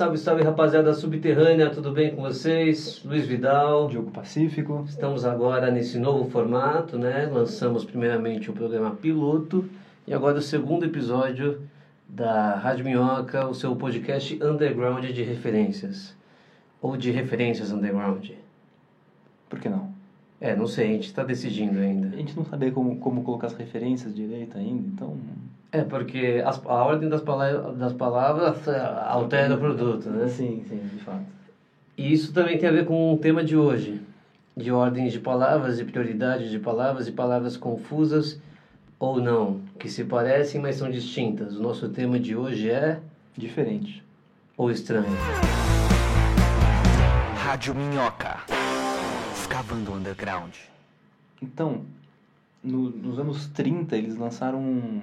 Salve, salve rapaziada subterrânea, tudo bem com vocês? Luiz Vidal. Diogo Pacífico. Estamos agora nesse novo formato, né? Lançamos primeiramente o programa piloto e agora o segundo episódio da Rádio Minhoca, o seu podcast underground de referências. Ou de referências underground. Por que não? É, não sei, a gente está decidindo ainda. A gente não sabe como, como colocar as referências direito ainda, então. É, porque as, a ordem das, palavras, das palavras é, altera o produto, né? Sim, sim, de fato. E isso também tem a ver com o tema de hoje, de ordens de palavras, de prioridades de palavras e palavras confusas ou não, que se parecem, mas são distintas. O nosso tema de hoje é Diferente. ou estranho. Rádio Minhoca. Escavando Underground. Então, no- nos anos 30, eles lançaram um,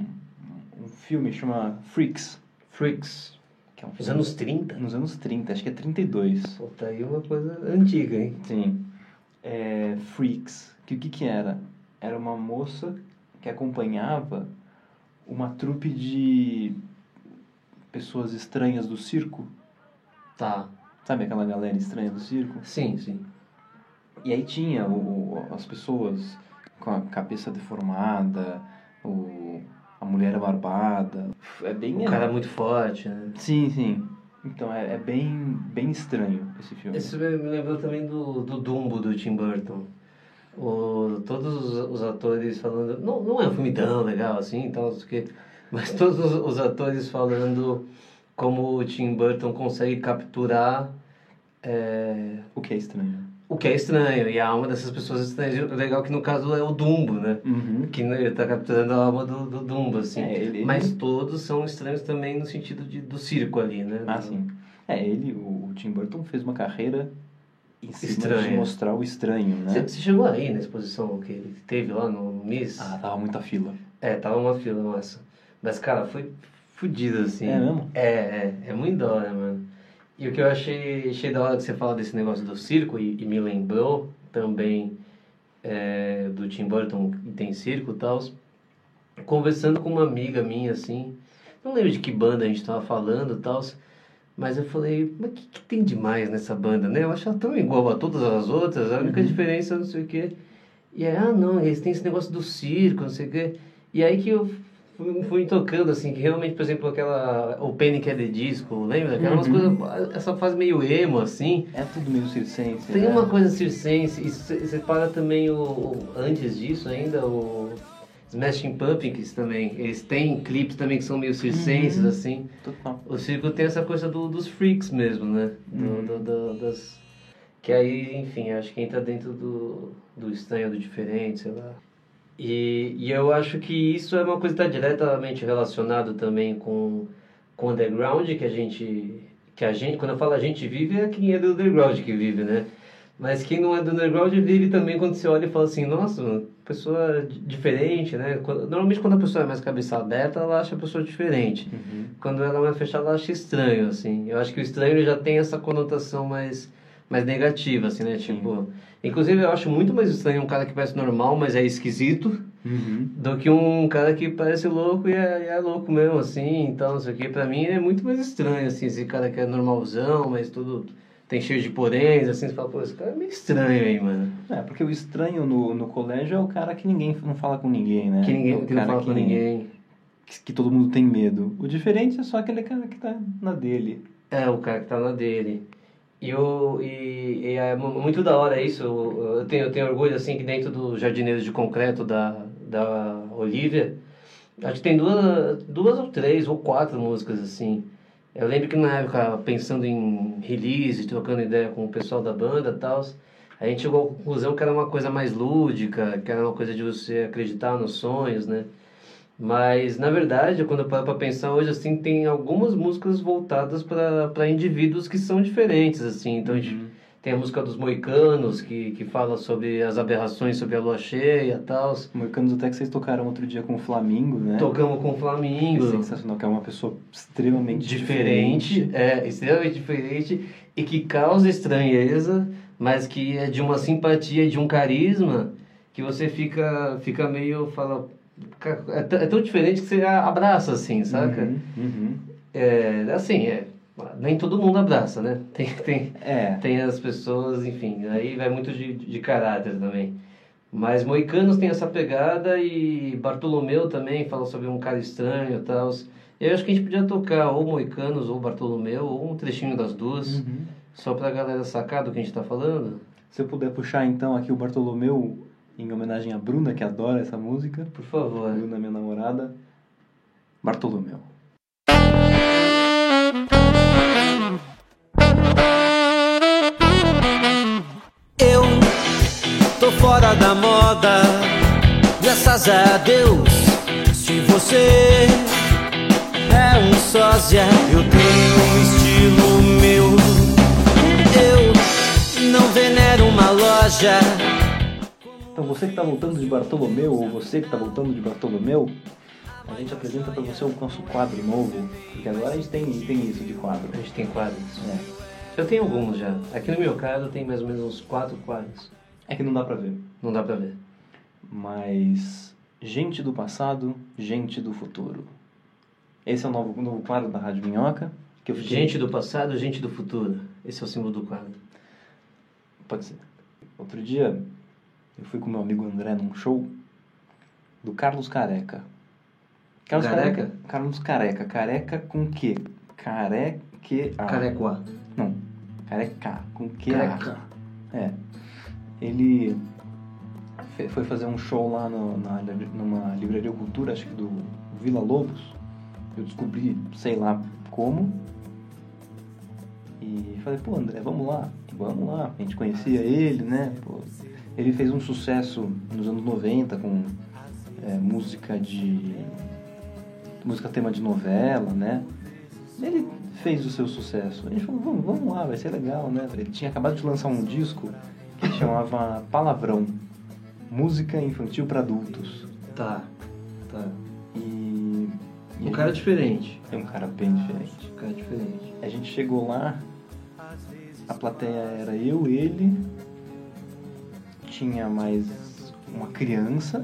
um filme que chama Freaks. Freaks. Que é um Os filme- anos 30? Nos anos 30, acho que é 32. Pô, tá aí uma coisa antiga, hein? Sim. É, Freaks. Que o que que era? Era uma moça que acompanhava uma trupe de pessoas estranhas do circo. Tá. Sabe aquela galera estranha do circo? Sim, sim. E aí tinha o, as pessoas com a cabeça deformada, o, a mulher barbada. É bem... O cara é muito forte, né? Sim, sim. Então é, é bem, bem estranho esse filme. Esse me lembrou também do, do Dumbo, do Tim Burton. O, todos os, os atores falando... Não, não é um filme tão legal assim, tal, não sei o quê, mas todos os, os atores falando como o Tim Burton consegue capturar é, O que é estranho. O que é estranho e a alma dessas pessoas estranhas. O legal é que no caso é o Dumbo, né? Uhum. Que ele tá capturando a alma do, do Dumbo, assim. É, ele- Mas todos são estranhos também no sentido de, do circo ali, né? Ah, sim. É, ele, o, Tim Burton fez uma carreira em cima Estranha. de mostrar o estranho, né? Você você chegou aí na exposição que ele teve lá no Miss? Ah, tava muita fila. É, tava uma fila, nossa. Mas, cara, foi fudido, assim. É mesmo? É, é. É muito da hora, mano. E o que eu achei, achei da hora que você fala desse negócio do circo, e, e me lembrou também é, do Tim Burton, que tem circo e tal. Conversando com uma amiga minha, assim. Não lembro de que banda a gente tava falando e tal. Mas eu falei, mas o que, que tem demais nessa banda, né? Eu acho ela tão igual a todas as outras, a única diferença é não sei o quê. E aí, ah, não, eles têm esse negócio do circo, não sei o quê. E aí que eu fui, fui tocando, assim, que realmente, por exemplo, aquela. O Panic! é the Disco, lembra? Aquelas coisas. Essa fase meio emo, assim. É tudo meio circense, Tem né? uma coisa circense, e você para também o, Antes disso ainda, o. Smashing Pumpkins também. Eles têm clipes também que são meio circenses, assim. Total. O circo tem essa coisa do, dos freaks mesmo, né? Do, do- do- das... Que aí, enfim, acho que entra dentro do, do estranho, do diferente, sei lá. E, e eu acho que isso é uma coisa que está diretamente relacionado também com com o underground que a gente que a gente quando eu falo a gente vive é quem é do underground que vive, né? Mas quem não é do underground vive também quando você olha e fala assim, nossa, pessoa di- diferente, né? Normalmente quando a pessoa é mais cabeça aberta, ela acha a pessoa diferente. Quando ela é mais fechada, ela acha estranho, assim. Eu acho que o estranho já tem essa conotação mais, mais negativa, assim, né? Tipo, inclusive eu acho muito mais estranho um cara que parece normal, mas é esquisito, Uhum. do que um cara que parece louco e é, é louco mesmo, assim, então, não sei o que. Pra mim é muito mais estranho, assim, esse cara que é normalzão, mas tudo tem cheio de poréns, assim, você fala, pô, esse cara é meio estranho aí, mano. É, porque o estranho no, no colégio é o cara que ninguém não fala com ninguém, né? Que É ninguém o que não fala com que- ninguém. Que, que todo mundo tem medo. O diferente é só aquele cara que tá na dele. É, o cara que tá na dele. E, eu, e, e é mu- muito da hora isso. Eu, eu tenho, eu tenho orgulho, assim, que dentro do Jardineiros de Concreto da, da Olivia, acho que tem duas, duas ou três ou quatro músicas, assim. Eu lembro que na época, pensando em release, trocando ideia com o pessoal da banda e tal, a gente chegou à conclusão que era uma coisa mais lúdica, que era uma coisa de você acreditar nos sonhos, né? Mas, na verdade, quando eu paro para pensar hoje, assim, tem algumas músicas voltadas para indivíduos que são diferentes, assim. Então, a gente tem a música dos Moicanos, que, que fala sobre as aberrações sobre a lua cheia e tal. Moicanos até que vocês tocaram outro dia com o Flamingo, né? Tocamos com o É Flamingo. sensacional, que é uma pessoa extremamente diferente, diferente. é, extremamente diferente e que causa estranheza, mas que é de uma simpatia, de um carisma que você fica, fica meio, fala, "Ca- é, é tão diferente que você abraça, assim, saca? Uhum, uhum. É, assim, é, Nem todo mundo abraça, né? Tem, tem, É. tem as pessoas, enfim, aí vai muito de, de caráter também. Mas Moicanos tem essa pegada e Bartolomeu também fala sobre um cara estranho e tal. E eu acho que a gente podia tocar ou Moicanos ou Bartolomeu, ou um trechinho das duas, Uhum. só pra galera sacar do que a gente tá falando. Se eu puder puxar então aqui o Bartolomeu em homenagem a Bruna, que adora essa música. Por favor. Bruna, minha namorada. Bartolomeu. Eu tô fora da moda, graças a Deus. Se você é um sósia, eu tenho um estilo meu. Eu não venero uma loja. Então você que está voltando de Bartolomeu, ou você que está voltando de Bartolomeu, a gente apresenta para você o nosso quadro novo, porque agora a gente tem, tem isso de quadro. A gente tem quadros. É. Eu tenho alguns já. Aqui no meu caso tem mais ou menos uns quatro quadros. é que não dá para ver. Não dá pra ver. Mas gente do passado, gente do futuro. Esse é o novo, novo quadro da Rádio Minhoca. Que eu fiquei... Gente do passado, gente do futuro. Esse é o símbolo do quadro. Pode ser. Outro dia, eu fui com meu amigo André num show do Carlos Careca. Carlos Careca? Carlos Careca. Careca com quê? Careque... A. Carequá. Não. Careca. Com que Careca. É. Ele foi fazer um show lá no, na, numa livraria cultura, acho que do Vila Lobos. Eu descobri, sei lá como. E falei, pô André, vamos lá, vamos lá. A gente conhecia ele, né? Pô, ele fez um sucesso nos anos 90 com é, música de. música tema de novela, né? Ele fez o seu sucesso. A gente falou, vamos, vamos lá, vai ser legal, né? Ele tinha acabado de lançar um disco que chamava Palavrão. Música infantil para adultos. Tá. Tá. E. e Um cara diferente. é um cara bem diferente. Um cara diferente. A gente chegou lá, a plateia era eu, ele, tinha mais uma criança,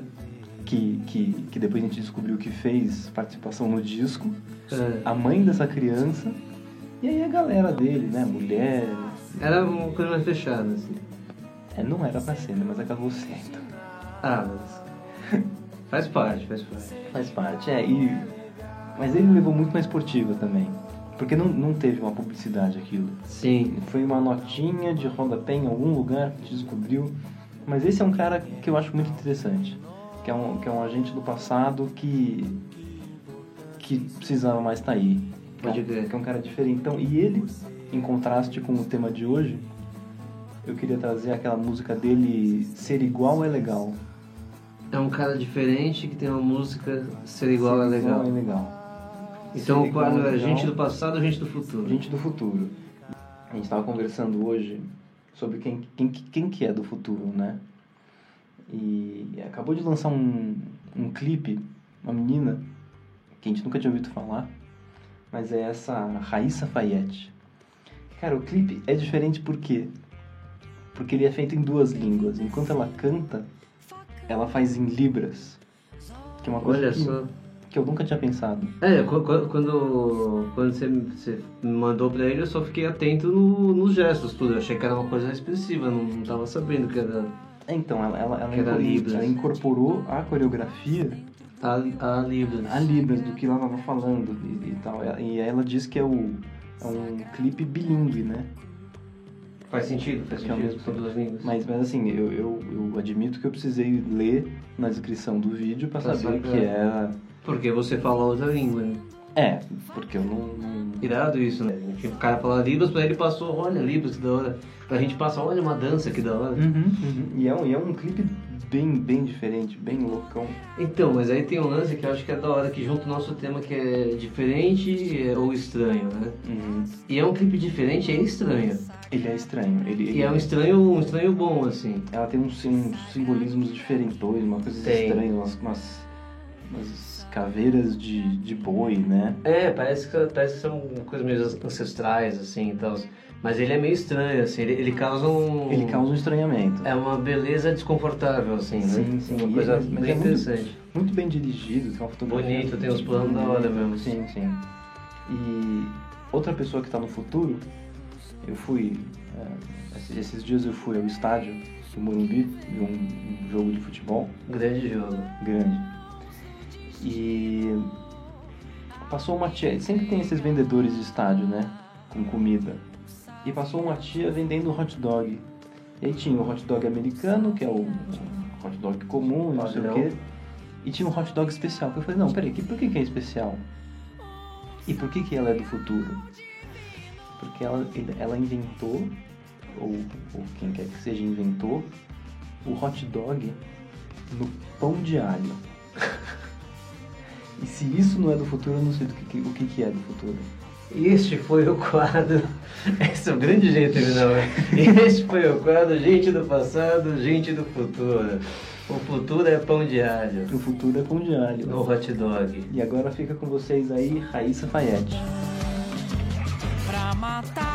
que, que, que depois a gente descobriu que fez participação no disco, É, a mãe dessa criança, e aí a galera dele, né? Mulheres. Era uma coisa mais fechada, assim. É, não era pra ser, né? Mas acabou sendo. Ah, mas. faz parte, faz parte. Faz parte, é. E... Mas ele levou muito mais esportiva também. Porque não, não teve uma publicidade aquilo. Sim. Foi uma notinha de rodapé em algum lugar que a gente descobriu. Mas esse é um cara que eu acho muito interessante. Que é um, que é um agente do passado que. que precisava mais estar aí. Pode é um- crer. Que é um cara diferentão. E ele, em contraste com o tema de hoje, eu queria trazer aquela música dele Ser Igual é Legal. É um cara diferente que tem uma música ser igual Ser é legal. é legal. Então o quadro igual é gente do passado, gente do futuro. Gente do futuro. A gente estava conversando hoje sobre quem, quem, quem que é do futuro, né? E acabou de lançar um, um clipe, uma menina, que a gente nunca tinha ouvido falar, mas é essa Raíssa Fayette. Cara, o clipe é diferente por quê? Porque ele é feito em duas línguas. Enquanto ela canta, ela faz em libras. Que é uma coisa Olha que, só. Que eu nunca tinha pensado. É, qu- qu- quando, quando você, você me mandou pra ele, eu só fiquei atento no- nos gestos, tudo. Eu achei que era uma coisa expressiva, não, não tava sabendo que era É, Então, ela, ela, ela, incorporou, ela incorporou a coreografia a, a Libras. a Libras, do que ela estava falando e, e tal. E ela diz que é, o, é um clipe bilíngue, né? Faz sentido, faz é sentido, mesmo são duas línguas. Mas, mas assim, eu, eu, eu admito que eu precisei ler na descrição do vídeo para Pra saber saber. que era... Porque você fala outra língua, né? É, porque eu não... Irado isso, né? O cara fala Libras, pra ele passou, olha Libras, que da hora. Pra gente passa, olha uma dança, que da hora. Uhum, uhum. E, é um, e é um clipe bem, bem diferente, bem loucão. Então, mas aí tem um lance que eu acho que é da hora, que junto o nosso tema que é diferente é, ou estranho, né? Uhum. E é um clipe diferente, é estranho. Ele é estranho. Ele, ele- E é um estranho, um estranho bom, assim. Ela tem uns, uns simbolismos diferentões, uma coisa estranha, umas, umas, umas caveiras de, de boi, né? É, parece que, parece que são coisas meio ancestrais, assim, e tal. Mas ele é meio estranho, assim, ele, ele causa um... Ele causa um estranhamento. É uma beleza desconfortável, assim, né? Sim, sim. Uma coisa mas bem é muito- interessante. Muito bem dirigido, tem uma fotografia. Bonito, tem uns planos da hora mesmo. Sim, sim. E, outra pessoa que está no futuro, eu fui. é, esses- dias eu fui ao estádio do Morumbi, vi um, um jogo de futebol Grande jogo. grande. E passou uma tia, sempre tem esses vendedores de estádio, né? Com comida. E passou uma tia vendendo hot dog. E aí tinha o hot dog americano, que é o hot dog comum, não sei o quê. E tinha um hot dog especial. Que eu falei, não, peraí, por que, que é especial? E por que, que ela é do futuro? Porque ela, ela inventou, ou, ou quem quer que seja inventou, o hot dog no pão de alho. e se isso não é do futuro, eu não sei do que, o que, que é do futuro. Este foi o quadro. Esse é o grande jeito de terminar. né? Este foi o quadro Gente do Passado, Gente do Futuro. O futuro é pão de alho. O futuro é pão de alho. No hot dog. E agora fica com vocês aí, Raíssa Fayette. Pra matar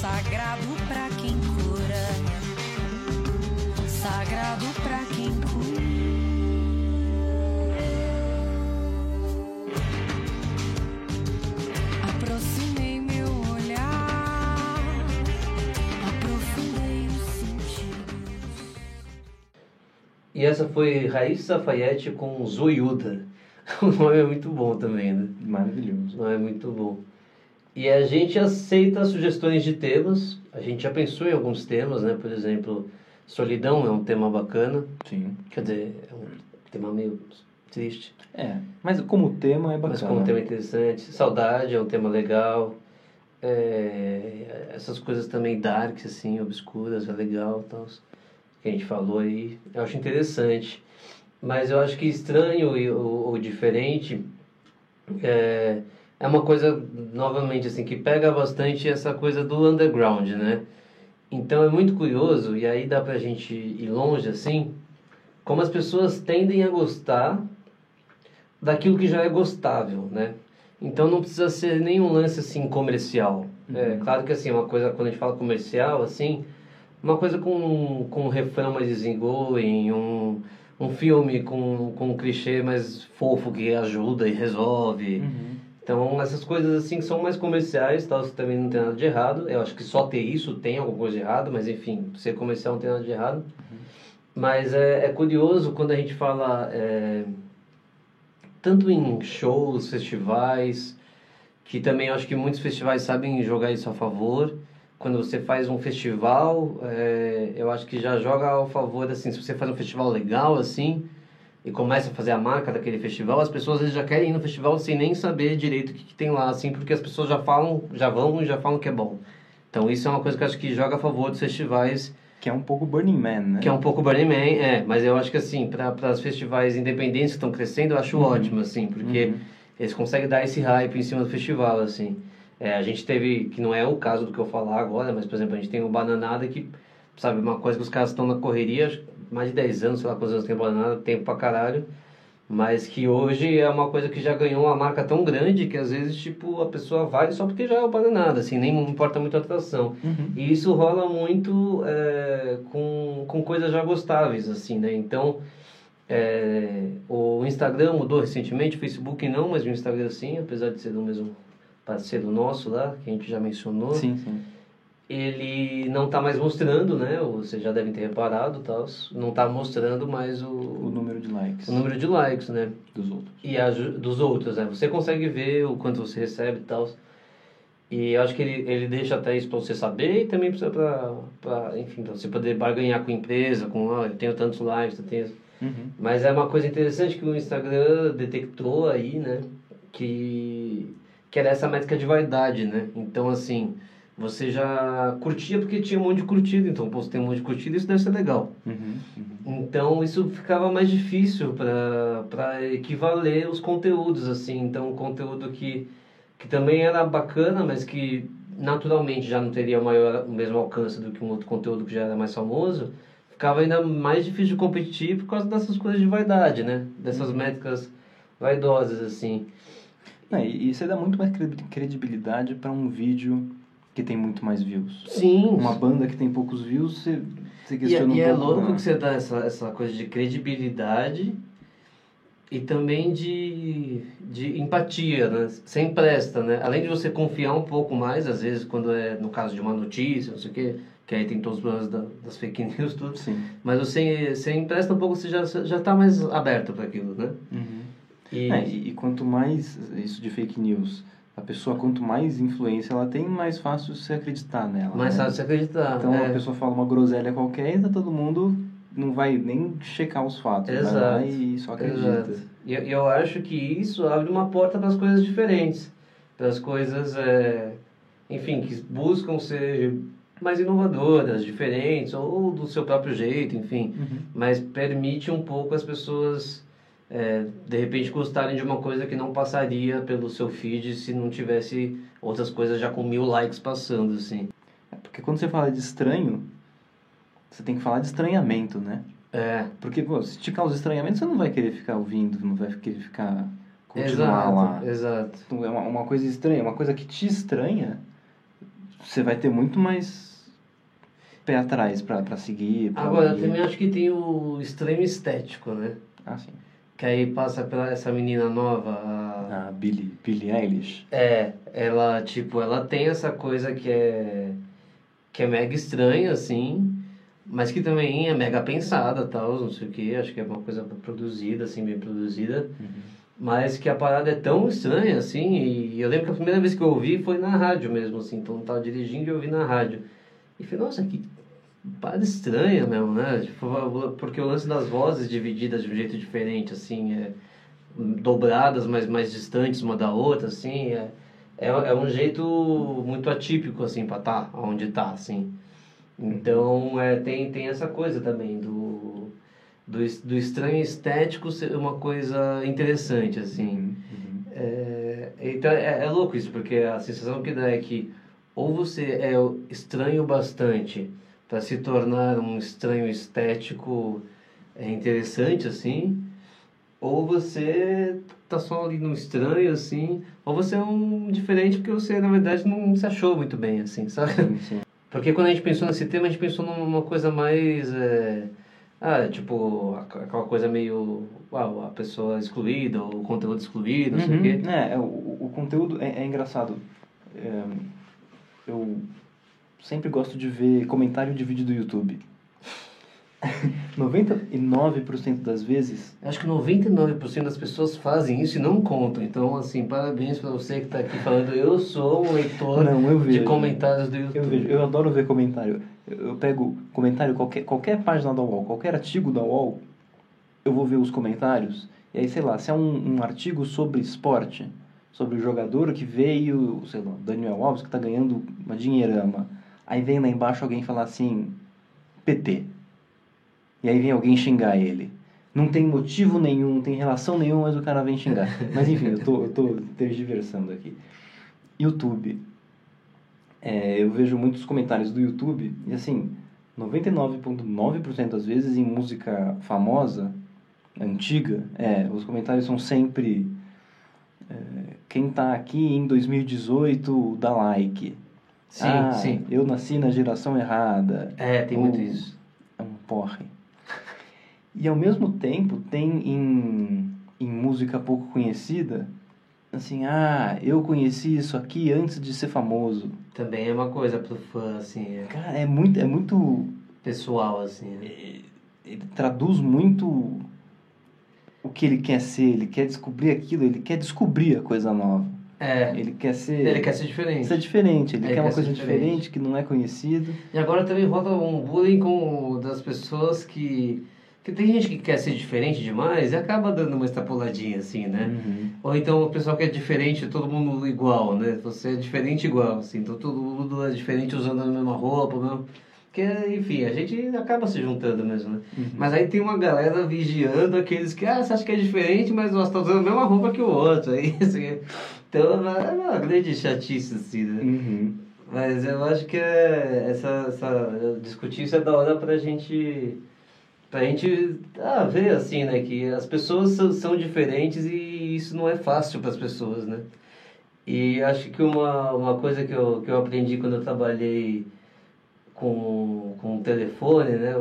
Sagrado pra quem cura Sagrado pra quem cura Aproximei meu olhar Aprofundei os sentidos. E essa foi Raíssa Fayette com Zoiuda. O nome é muito bom também, né? Maravilhoso. Não é muito bom. E a gente aceita sugestões de temas. A gente já pensou em alguns temas, né? Por exemplo, solidão é um tema bacana. Sim. Quer dizer, é um tema meio triste, É, mas como tema é bacana. mas como tema interessante. Saudade é um tema legal. É, essas coisas também darks, assim, obscuras, é legal, tal, que a gente falou aí. Eu acho interessante. Mas eu acho que estranho ou, ou diferente é, é uma coisa, novamente, assim, que pega bastante essa coisa do underground, né? Então é muito curioso, e aí dá pra gente ir longe, assim, como as pessoas tendem a gostar daquilo que já é gostável, né? Então não precisa ser nenhum lance, assim, comercial. É claro que, assim, uma coisa, quando a gente fala comercial, assim, uma coisa com, com um refrão mais easygoing, um, um filme com, com um clichê mais fofo que ajuda e resolve. Uhum. Então, essas coisas assim que são mais comerciais, tal, isso também não tem nada de errado. Eu acho que só ter isso tem alguma coisa de errado, mas enfim, ser comercial não tem nada de errado. Mas é, é curioso quando a gente fala é, tanto em shows, festivais, que também eu acho que muitos festivais sabem jogar isso a favor. Quando você faz um festival, é, eu acho que já joga ao favor, assim, se você faz um festival legal, assim, e começa a fazer a marca daquele festival, as pessoas às vezes já querem ir no festival sem nem saber direito o que, que tem lá, assim, porque as pessoas já falam, já vão e já falam que é bom. Então isso é uma coisa que eu acho que joga a favor dos festivais, Que é um pouco Burning Man, né? que é um pouco Burning Man, é, mas eu acho que assim, para os festivais independentes que estão crescendo, eu acho ótimo, assim, porque Uhum. eles conseguem dar esse hype em cima do festival, assim. É, a gente teve, que não é o caso do que eu falar agora, mas, por exemplo, a gente tem o Bananada que, sabe, uma coisa que os caras estão na correria, mais de 10 anos, sei lá quantos anos tem o Bananada, tempo pra caralho, mas que hoje é uma coisa que já ganhou uma marca tão grande que às vezes, tipo, a pessoa vai só porque já é o Bananada, assim, nem importa muito a atração. Uhum. E isso rola muito é, com, com coisas já gostáveis, assim, né? Então, é, o Instagram mudou recentemente, o Facebook não, mas o Instagram sim, apesar de ser do mesmo parceiro nosso lá, que a gente já mencionou. Sim, sim. Ele não está mais mostrando, né? Vocês já devem ter reparado, tal, não está mostrando mais o, O número de likes o número de likes, né? dos outros. e a, dos outros, né? Você consegue ver o quanto você recebe tal. E eu acho que ele, ele deixa até isso para você saber e também para, enfim, pra você poder barganhar com a empresa, com, ah, eu tenho tantos likes, eu tenho... Uhum. Mas é uma coisa interessante que o Instagram detectou aí, né? Que, que era essa métrica de vaidade, né? Então, assim, você já curtia porque tinha um monte de curtida. Então, pô, tem um monte de curtida, isso deve ser legal. Uhum. Uhum. Então isso ficava mais difícil para equivaler os conteúdos assim. Então um conteúdo que que também era bacana, mas que naturalmente já não teria o maior o mesmo alcance do que um outro conteúdo que já era mais famoso, ficava ainda mais difícil de competir por causa dessas coisas de vaidade, né? Dessas métricas vaidosas assim. É, e você dá muito mais credi- credibilidade para um vídeo que tem muito mais views. Sim. Uma banda que tem poucos views, você, você E, é- questiona e um é pouco. louco né? que você dá essa, essa coisa de credibilidade e também de, de empatia, né? Você empresta, né? Além de você confiar um pouco mais, às vezes, quando é no caso de uma notícia, não sei o quê, que aí tem todos os problemas da- das fake news, tudo. Sim. Mas você, você empresta um pouco, você já, já tá mais aberto para aquilo, né? Uhum. E, É, e, e quanto mais isso de fake news, a pessoa quanto mais influência ela tem, mais fácil você acreditar nela. mais né? fácil você acreditar. Então é. a pessoa fala uma groselha qualquer e tá todo mundo não vai nem checar os fatos. Vai lá Exato. e só acredita. Exato. E eu- eu acho que isso abre uma porta para as coisas diferentes. Para as coisas, é, enfim, que buscam ser mais inovadoras, diferentes, ou do seu próprio jeito, enfim. Uhum. Mas permite um pouco as pessoas, é, de repente, gostarem de uma coisa que não passaria pelo seu feed se não tivesse outras coisas já com mil likes passando, assim. É, Porque quando você fala de estranho, você tem que falar de estranhamento, né? É, Porque, pô, se te causa estranhamento, você não vai querer ficar ouvindo, não vai querer ficar continuar exato, lá. exato. Então, é uma, uma coisa estranha, uma coisa que te estranha, você vai ter muito mais pé atrás pra, pra seguir. Pra Agora, eu ouvir. também acho que tem o extremo estético, né? Ah, sim. Que aí passa pela essa menina nova, a... A Billie, Billie Eilish. É, ela, tipo, ela tem essa coisa que é... Que é mega estranha, assim, mas que também é mega pensada, tal, não sei o que, acho que é uma coisa produzida, assim, bem produzida. Mas que a parada é tão estranha, assim, e eu lembro que a primeira vez que eu ouvi foi na rádio mesmo, assim, então eu tava dirigindo e ouvi na rádio. E falei, nossa, que parada estranha mesmo, né? Tipo, porque o lance das vozes divididas de um jeito diferente, assim, é, dobradas, mas mais distantes uma da outra, assim, é, é, é um jeito muito atípico, assim, pra estar tá onde tá, assim. Então, é, tem, tem essa coisa também do, do, do estranho estético ser uma coisa interessante, assim. É, então, é, é louco isso, porque a sensação que dá é que ou você é estranho bastante para se tornar um estranho estético é, interessante, assim, ou você tá só ali no estranho, assim, ou você é um diferente porque você, na verdade, não se achou muito bem, assim, sabe? Sim, sim. Porque quando a gente pensou nesse tema, a gente pensou numa coisa mais. É, ah, tipo, aqu- aquela coisa meio. Uau, a pessoa excluída, ou o conteúdo excluído, não sei o quê. Uhum. É, é, o, o conteúdo é, é engraçado. É, eu sempre gosto de ver comentário de vídeo do YouTube. 99% das vezes Acho que 99% das pessoas fazem isso e não contam. Então, assim, parabéns pra você que tá aqui falando. Eu sou um leitor Não, de comentários do YouTube. Eu vejo, eu adoro ver comentário. Eu, pego comentário, qualquer, qualquer página da UOL, qualquer artigo da UOL, eu vou ver os comentários. E aí, sei lá, se é um, um artigo sobre esporte, sobre o jogador que veio, sei lá, Daniel Alves, que tá ganhando uma dinheirama. Aí vem lá embaixo alguém falar assim, PT. E aí vem alguém xingar ele. Não tem motivo nenhum, não tem relação nenhuma, mas o cara vem xingar. Mas enfim, eu tô, eu tô tergiversando aqui. YouTube. É, eu vejo muitos comentários do YouTube e assim, 99,9% das vezes em música famosa, antiga, é, os comentários são sempre é, quem tá aqui em 2018 dá like. Sim, ah, sim. Eu nasci na geração errada. É, tem muito isso. É um porre. E ao mesmo tempo tem em, em música pouco conhecida, assim, ah, eu conheci isso aqui antes de ser famoso. Também é uma coisa pro fã, assim, é Cara, é muito, é muito pessoal, assim. né? ele traduz muito o que ele quer ser, ele quer descobrir aquilo, ele quer descobrir a coisa nova. É, Ele quer ser. ele quer ser diferente. ser diferente, ele, Ele quer uma quer ser coisa diferente. diferente. que não é conhecida. E agora também rola um bullying com das pessoas que. Que tem gente que quer ser diferente demais e acaba dando uma extrapoladinha, assim, né? Ou então o pessoal que é diferente, todo mundo igual, né? Você é diferente igual, assim. Então todo mundo é diferente usando a mesma roupa, mesmo. Porque, enfim, a gente acaba se juntando mesmo, né? Mas aí tem uma galera vigiando aqueles que, ah, você acha que é diferente, mas nós tá usando a mesma roupa que o outro. Aí, assim, então é uma grande chatice, assim, né? Uhum. Mas eu acho que é essa, essa discutir isso é da hora pra gente pra gente ah, ver assim, né, que as pessoas são, são diferentes e isso não é fácil para as pessoas, né? E acho que uma, uma coisa que eu, que eu aprendi quando eu trabalhei com, com o telefone, né?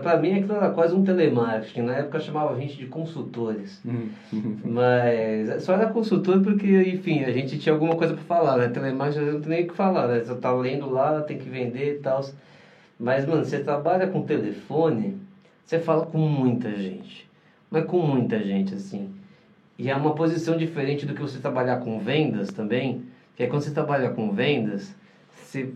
pra mim aquilo era quase um telemarketing. Na época chamava a gente de consultores. Mas só era consultor porque, enfim, a gente tinha alguma coisa para falar, né? Telemarketing às vezes não tem nem o que falar, né? Você tá lendo lá, tem que vender e tal. Mas, mano, você trabalha com telefone, você fala com muita gente. Mas com muita gente, assim. E é uma posição diferente do que você trabalhar com vendas também. Que é quando você trabalha com vendas, você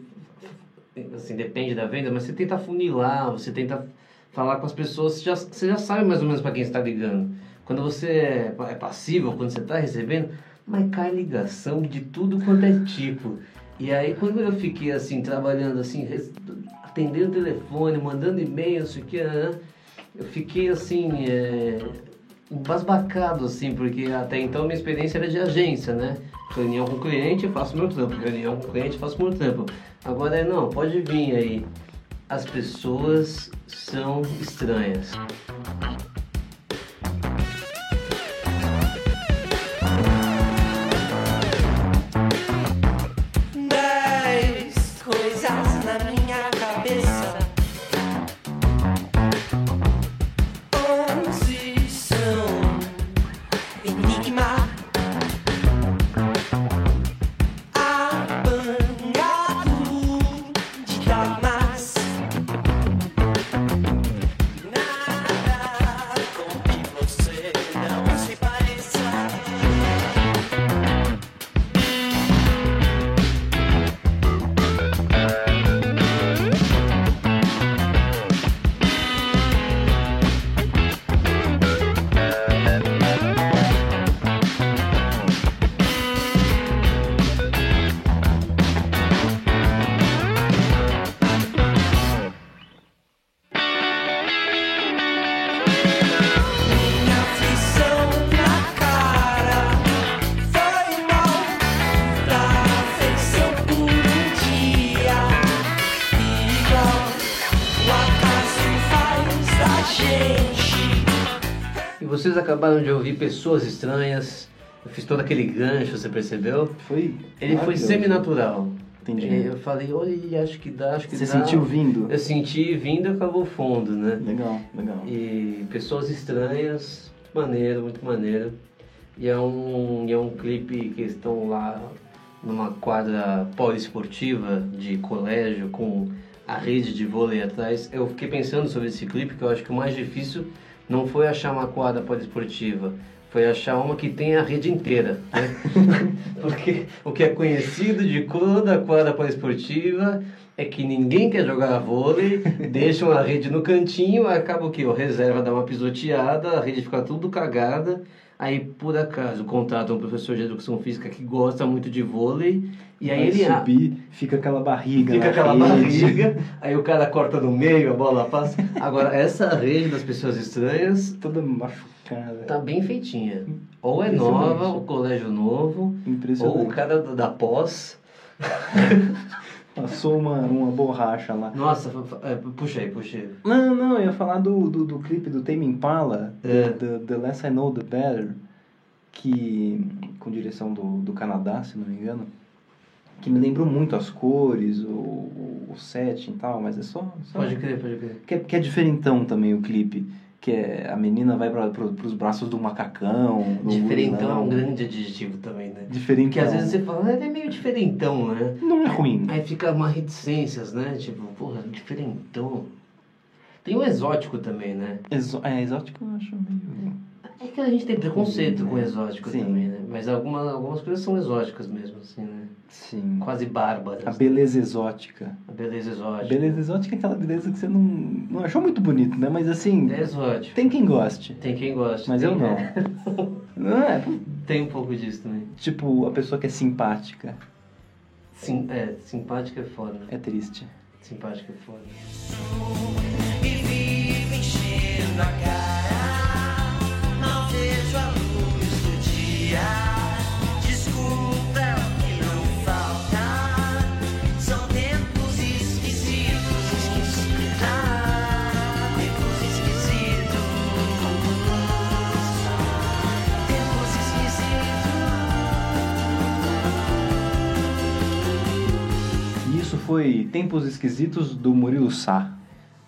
assim, depende da venda, mas você tenta funilar, você tenta falar com as pessoas, você já, você já sabe mais ou menos para quem está ligando. Quando você é, é passivo, quando você está recebendo, mas cai ligação de tudo quanto é tipo. E aí quando eu fiquei assim, trabalhando assim, atendendo telefone, mandando e-mail, não sei o que, né, eu fiquei assim, é, embasbacado assim, porque até então minha experiência era de agência, né? Reunião com cliente, faço meu trampo. Reunião com cliente, faço meu trampo. Agora é, não, pode vir aí. As pessoas são estranhas. Vocês acabaram de ouvir Pessoas Estranhas. Eu fiz todo aquele gancho, você percebeu? Foi. Ele foi seminatural. Entendi. É, Eu falei, olha, acho que dá, acho que Você dá. sentiu vindo? Eu senti vindo e acabou fundo, né? Legal, legal. E Pessoas Estranhas, maneiro, muito maneiro. E é um, e é um clipe que estão lá numa quadra poliesportiva de colégio com a rede de vôlei atrás. Eu fiquei pensando sobre esse clipe, que eu acho que o mais difícil não foi achar uma quadra poliesportiva, foi achar uma que tenha a rede inteira. Né? Porque o que é conhecido de toda a quadra poliesportiva é que ninguém quer jogar vôlei, deixam a rede no cantinho, acaba o quê? O reserva dá uma pisoteada, a rede fica tudo cagada. Aí, por acaso, contratam um professor de educação física que gosta muito de vôlei, e aí Vai ele a- subir, fica aquela barriga fica aquela rede. barriga, aí o cara corta no meio, a bola passa. Agora, essa rede das pessoas estranhas Toda machucada. tá bem feitinha. Ou é nova, o colégio novo, Impressionante. ou o cara da pós. Passou uma, uma borracha lá. Nossa, fa- é, aí. Não, não, eu ia falar do, do, do clipe do Tame Impala, É. the, the, Less I Know The Better, que, com direção do, do Canadá, se não me engano, que me lembrou muito as cores, o, o, o setting e tal, mas é só... só Pode crer, pode crer. que, é, que é diferentão também o clipe, que é a menina vai para pro, pros braços do macacão, do Diferentão é um grande adjetivo também, né? Diferentão. Porque às vezes você fala, "Ah, ele é meio diferentão, né? Não é ruim. Aí fica uma reticências, né? Tipo, porra, diferentão. Tem o exótico também, né? Exó é, exótico eu acho meio... É que a gente tem preconceito com exótico Sim. também, né? Mas algumas, algumas coisas são exóticas mesmo, assim, né? Sim. Quase bárbaras. A beleza exótica. A beleza A exótica. beleza exótica é aquela beleza que você não, não achou muito bonito, né? Mas assim, É exótico. tem quem goste. Tem quem gosta. Mas tem, eu não. Não é? Tem um pouco disso também. Tipo, a pessoa que é simpática Sim, é, simpática é foda. é triste. Simpática é foda. E vivo enchendo a cara. Foi Tempos Esquisitos do Murilo Sá.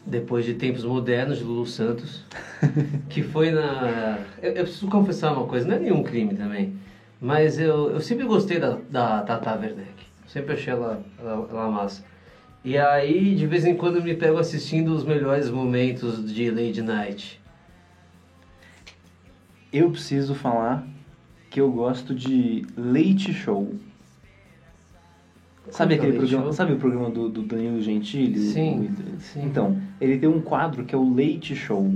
Depois de Tempos Modernos, de Lulu Santos, que foi na... Eu, eu preciso confessar uma coisa, não é nenhum crime também, mas eu, eu sempre gostei da, da Tata Werneck. Sempre achei ela, ela, ela massa. E aí, de vez em quando, eu me pego assistindo os melhores momentos de Lady Night. Eu preciso falar que eu gosto de Leite Show. Sabe é aquele programa? Sabe o programa do, do Danilo Gentili? Sim, O- sim. Então, ele tem um quadro que é o Leite Show.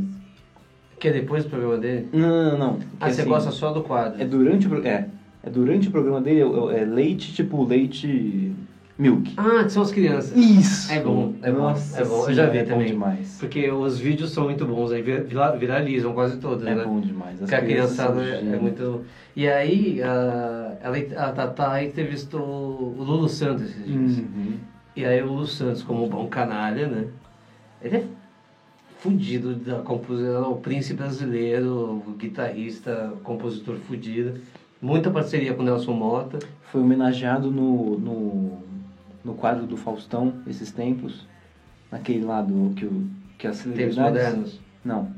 Que é depois do programa dele? Não, não, não. Ah, Que você assim, gosta só do quadro. É durante o é, é durante o programa dele é, é leite tipo leite milk. Ah, que são as crianças. Isso. É bom, é bom, Nossa é bom. Eu já vi é bom também. demais. Porque os vídeos são muito bons, aí vira- vira- viralizam quase todos, É né? bom demais. As Porque a criançada é, é muito. E aí, a, ela, a Tatá entrevistou o Lulu Santos esses dias. Uhum. E aí, o Lulu Santos, como um bom canalha, né? Ele é fudido da composição, o príncipe brasileiro, o guitarrista, compositor fudido. Muita parceria com o Nelson Mota. Foi homenageado no, no, no quadro do Faustão esses tempos. Naquele lado que, o, que as Tempos celebridades. modernos. Não.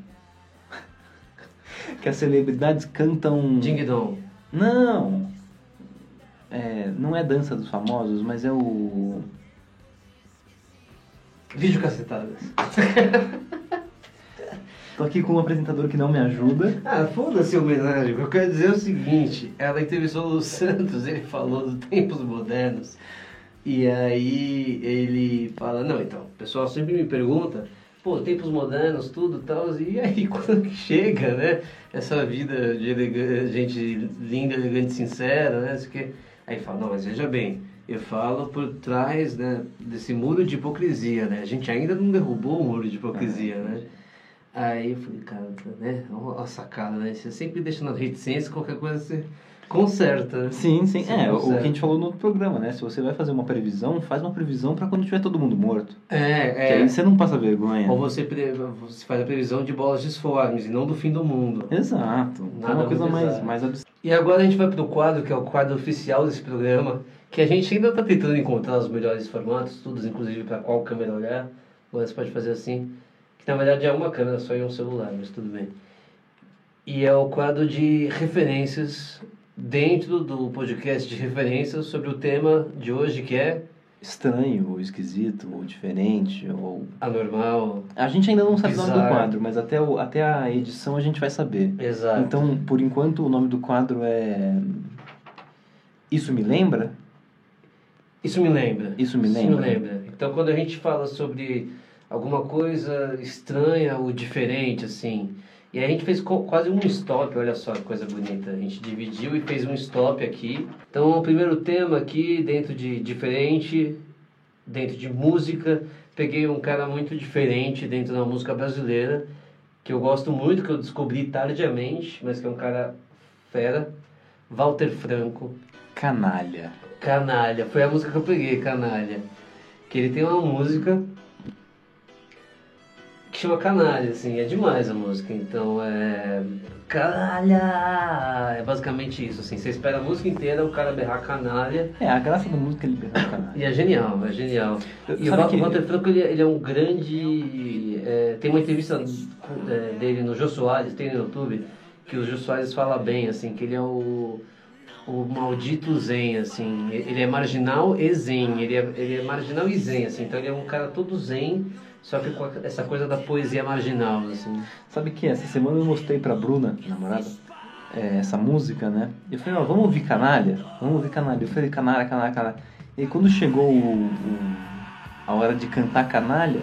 que as celebridades cantam. Ding Dong. Não! É, não é dança dos famosos, mas é o. Vídeo cacetadas. Tô aqui com um apresentador que não me ajuda. Ah, foda-se homenagem. O que eu quero dizer o seguinte: ela entrevistou o Santos, ele falou dos tempos modernos. E aí ele fala: Não, então, o pessoal sempre me pergunta, pô, tempos modernos, tudo e tal. E aí, quando que chega, né? Essa vida de elega- gente linda, elegante, sincera, né? Isso que... Aí fala: Não, mas veja bem. Eu falo por trás né, desse muro de hipocrisia, né? A gente ainda não derrubou o muro de hipocrisia, né? Aí eu falei, cara, né? Olha a sacada, né? Você sempre deixa nas reticências, qualquer coisa você conserta. né? Sim, sim. Você É, o que conserta. a gente falou no outro programa, né? Se você vai fazer uma previsão, faz uma previsão pra quando tiver todo mundo morto. É, Que é. aí você não passa vergonha. Ou você, pre- você faz a previsão de bolas disformes e não do fim do mundo. Exato. é Nada uma coisa mais, exato. mais absurda. E agora a gente vai pro quadro, que é o quadro oficial desse programa, que a gente ainda tá tentando encontrar os melhores formatos, todos, inclusive para qual câmera olhar. Agora você pode fazer assim, que na verdade é uma câmera só e um celular, mas tudo bem. E é o quadro de referências dentro do podcast de referências sobre o tema de hoje, que é Estranho, ou esquisito, ou diferente, ou... anormal. A gente ainda não sabe o nome do Bizarro. quadro, mas até, o, até a edição a gente vai saber. Exato. Então, por enquanto, o nome do quadro é... Isso me lembra? Isso me lembra. Isso me Isso lembra. me lembra. Então, quando a gente fala sobre alguma coisa estranha ou diferente, assim, e aí a gente fez quase um stop, olha só que coisa bonita. A gente dividiu e fez um stop aqui. Então, o primeiro tema aqui, dentro de diferente, dentro de música, peguei um cara muito diferente dentro da música brasileira, que eu gosto muito, que eu descobri tardiamente, mas que é um cara fera, Walter Franco. Canalha. Canalha, foi a música que eu peguei, Canalha. Que ele tem uma música que chama Canalha, assim, é demais a música. Então é. Canalha! É basicamente isso, assim. Você espera a música inteira o cara berrar canalha. É, a graça da música é liberar o canalha. E é genial, é genial. E o Sabe Val- que- o Walter Franco, ele, ele é um grande... é, tem uma entrevista é, dele no Jô Soares, tem no YouTube, que o Jô Soares fala bem, assim, que ele é o, o maldito zen, assim. Ele é marginal e zen, ele é, ele é marginal e zen, assim. Então ele é um cara todo zen, só que com essa coisa da poesia marginal, assim. Sabe que essa semana eu mostrei pra Bruna, namorada, é, essa música, né? Eu falei, ó, vamos ouvir canalha? Vamos ouvir canalha. Eu falei, canalha, canalha, canalha. E aí, quando chegou o, o- a hora de cantar canalha,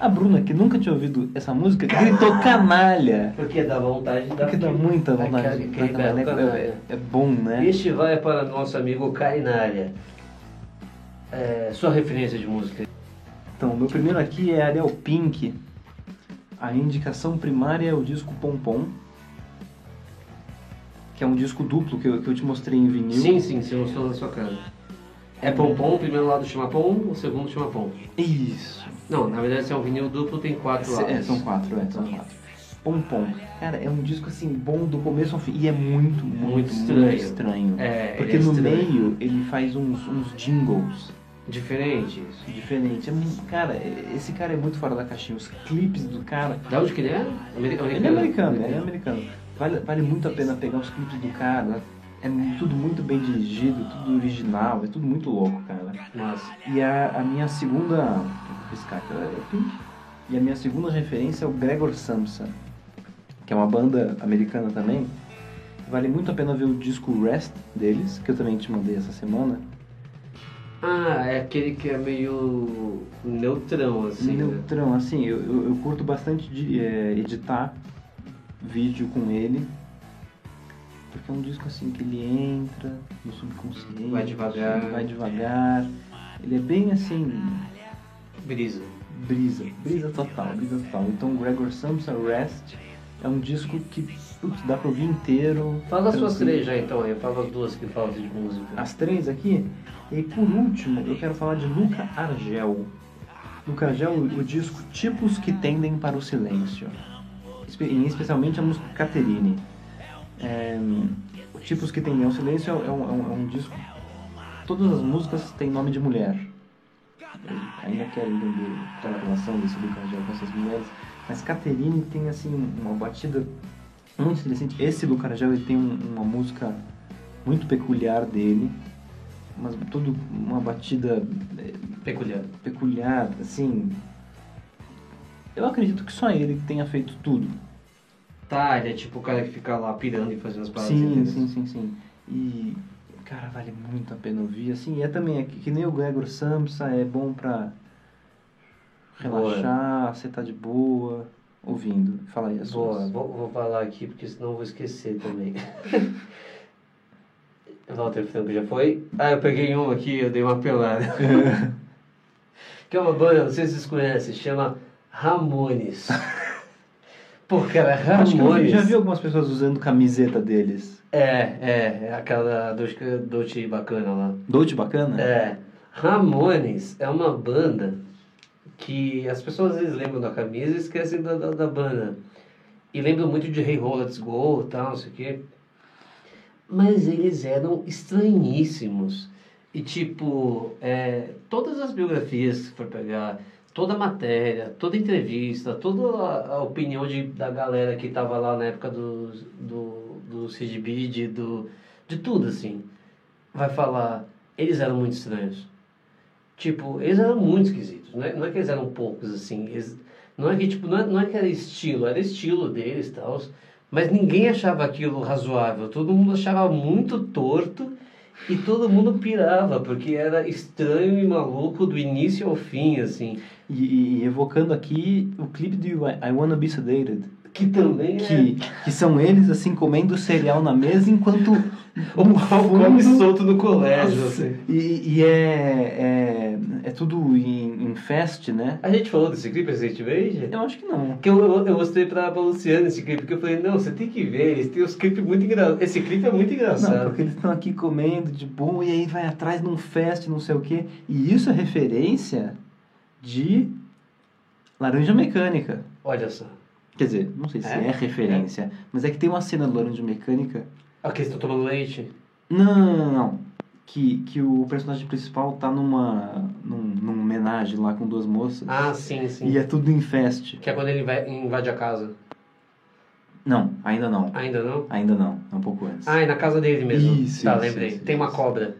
a Bruna, que nunca tinha ouvido essa música, gritou canalha. Porque dá vontade de dar... Porque dá muita vontade de canalha. É, é bom, né? Este vai para nosso amigo Cainária. É, sua referência de música. Então, meu primeiro aqui é Ariel Pink. A indicação primária é o disco Pompom. Que é um disco duplo que eu, que eu te mostrei em vinil. Sim, sim, você mostrou na sua casa. É pompom, o primeiro lado chama pom, o segundo chama pom. Isso. Não, na verdade se é um vinil duplo tem quatro lados. É, são quatro, é, são quatro. Pompom. Cara, é um disco assim, bom do começo ao fim. E é muito, muito, Muito estranho. estranho. estranho. É, Porque é no estranho. meio ele faz uns, uns jingles. Diferente isso. Diferente. É cara, esse cara é muito fora da caixinha. Os clipes do cara. Da onde que ele é? Ameri- Ele é americano, ele é americano. Vale, vale muito a pena pegar os clipes do cara. É tudo muito bem dirigido, tudo original, é tudo muito louco, cara. Massa. E a, a minha segunda. Piscar é Pink. E a minha segunda referência é o Gregor Samsa, que é uma banda americana também. Vale muito a pena ver o disco Rest deles, que eu também te mandei essa semana. Ah, é aquele que é meio neutrão, assim. né? Neutrão, assim, eu, eu, eu curto bastante de é, editar vídeo com ele. Porque é um disco assim que ele entra no subconsciente. Vai devagar. Vai devagar. Ele é bem assim. Brisa. brisa, brisa total, brisa total. Então Gregor Samsa Rest é um disco que putz, dá pra ouvir inteiro. Fala as suas três já então, eu falo as duas que falam de música. As três aqui. E por último, eu quero falar de Luca Argel. Luca Argel, o, disco Tipos que Tendem para o Silêncio. Espe- especialmente a música Caterine. É, Tipos que Tendem ao Silêncio é, um- é um, é um- é um disco. Todas as músicas têm nome de mulher. Eu ainda quero entender qual é a relação desse Luca Argel com essas mulheres. Mas Caterine tem assim uma batida muito interessante. Esse Argel ele tem um- uma música muito peculiar dele, mas tudo uma batida eh, Peculiar. peculiar, assim. Eu acredito que só ele tenha feito tudo. Tá, ele é tipo o cara que fica lá pirando e fazendo as paradas. Sim, sim, sim, sim. E cara, vale muito a pena ouvir, assim, e é também que, que nem o Gregor Samsa, é bom pra relaxar, você tá de boa, ouvindo. Fala aí as Boa, suas. vou, vou falar aqui porque senão eu vou esquecer também. Walter Franco já foi? Ah, eu peguei uma aqui, eu dei uma pelada. que é uma banda, não sei se vocês conhecem, chama Ramones. Pô, cara, Acho que eu vi- Ramones. já vi algumas pessoas usando camiseta deles. É, é, é aquela Dolce bacana lá. Dolce bacana? É, Ramones é uma banda que as pessoas às vezes lembram da camisa e esquecem da, da, da banda. E lembram muito de Hey Ho, Let's Go tal, não sei o quê. Mas eles eram estranhíssimos. E tipo, é, todas as biografias que for pegar, toda a matéria, toda a entrevista, toda a, a opinião de, da galera que tava lá na época do, do, do Sid Bid, do, de tudo assim, vai falar, eles eram muito estranhos. Tipo, eles eram muito esquisitos. Não é, não é que eles eram poucos, assim. Eles, não é que, tipo, não é, não é que era estilo, era estilo deles e tal. Mas ninguém achava aquilo razoável. Todo mundo achava muito torto e todo mundo pirava, porque era estranho e maluco do início ao fim, assim. E, e evocando aqui o clipe I, I Wanna Be Sedated. Que também Que, que são eles, assim, comendo cereal na mesa enquanto. é o pau come solto no colégio, assim. E, e é, é. É tudo em, em fest, né? A gente falou desse clipe recentemente? Eu acho que não. Que eu, eu, eu mostrei pra, pra Luciana esse clipe, porque eu falei, não, você tem que ver, eles têm os clipes muito engraçados. Esse clipe é muito Não, engraçado. porque eles estão aqui comendo de bom e aí vai atrás num fest, não sei o quê. E isso é referência de Laranja Mecânica. Olha só. Quer dizer, não sei se É? é, referência, mas é que tem uma cena do Laranja Mecânica. Ok, vocês estão tomando leite? Não, não, não, não. Que, que o personagem principal tá numa. num, num homenagem lá com duas moças. Ah, sim, sim. E é tudo em fest. Que é quando ele vai- invade a casa. Não, ainda não. Ainda não? Ainda não. É um pouco antes. Ah, é na casa dele mesmo. Isso, Tá, isso, lembrei. isso, tem uma isso. cobra.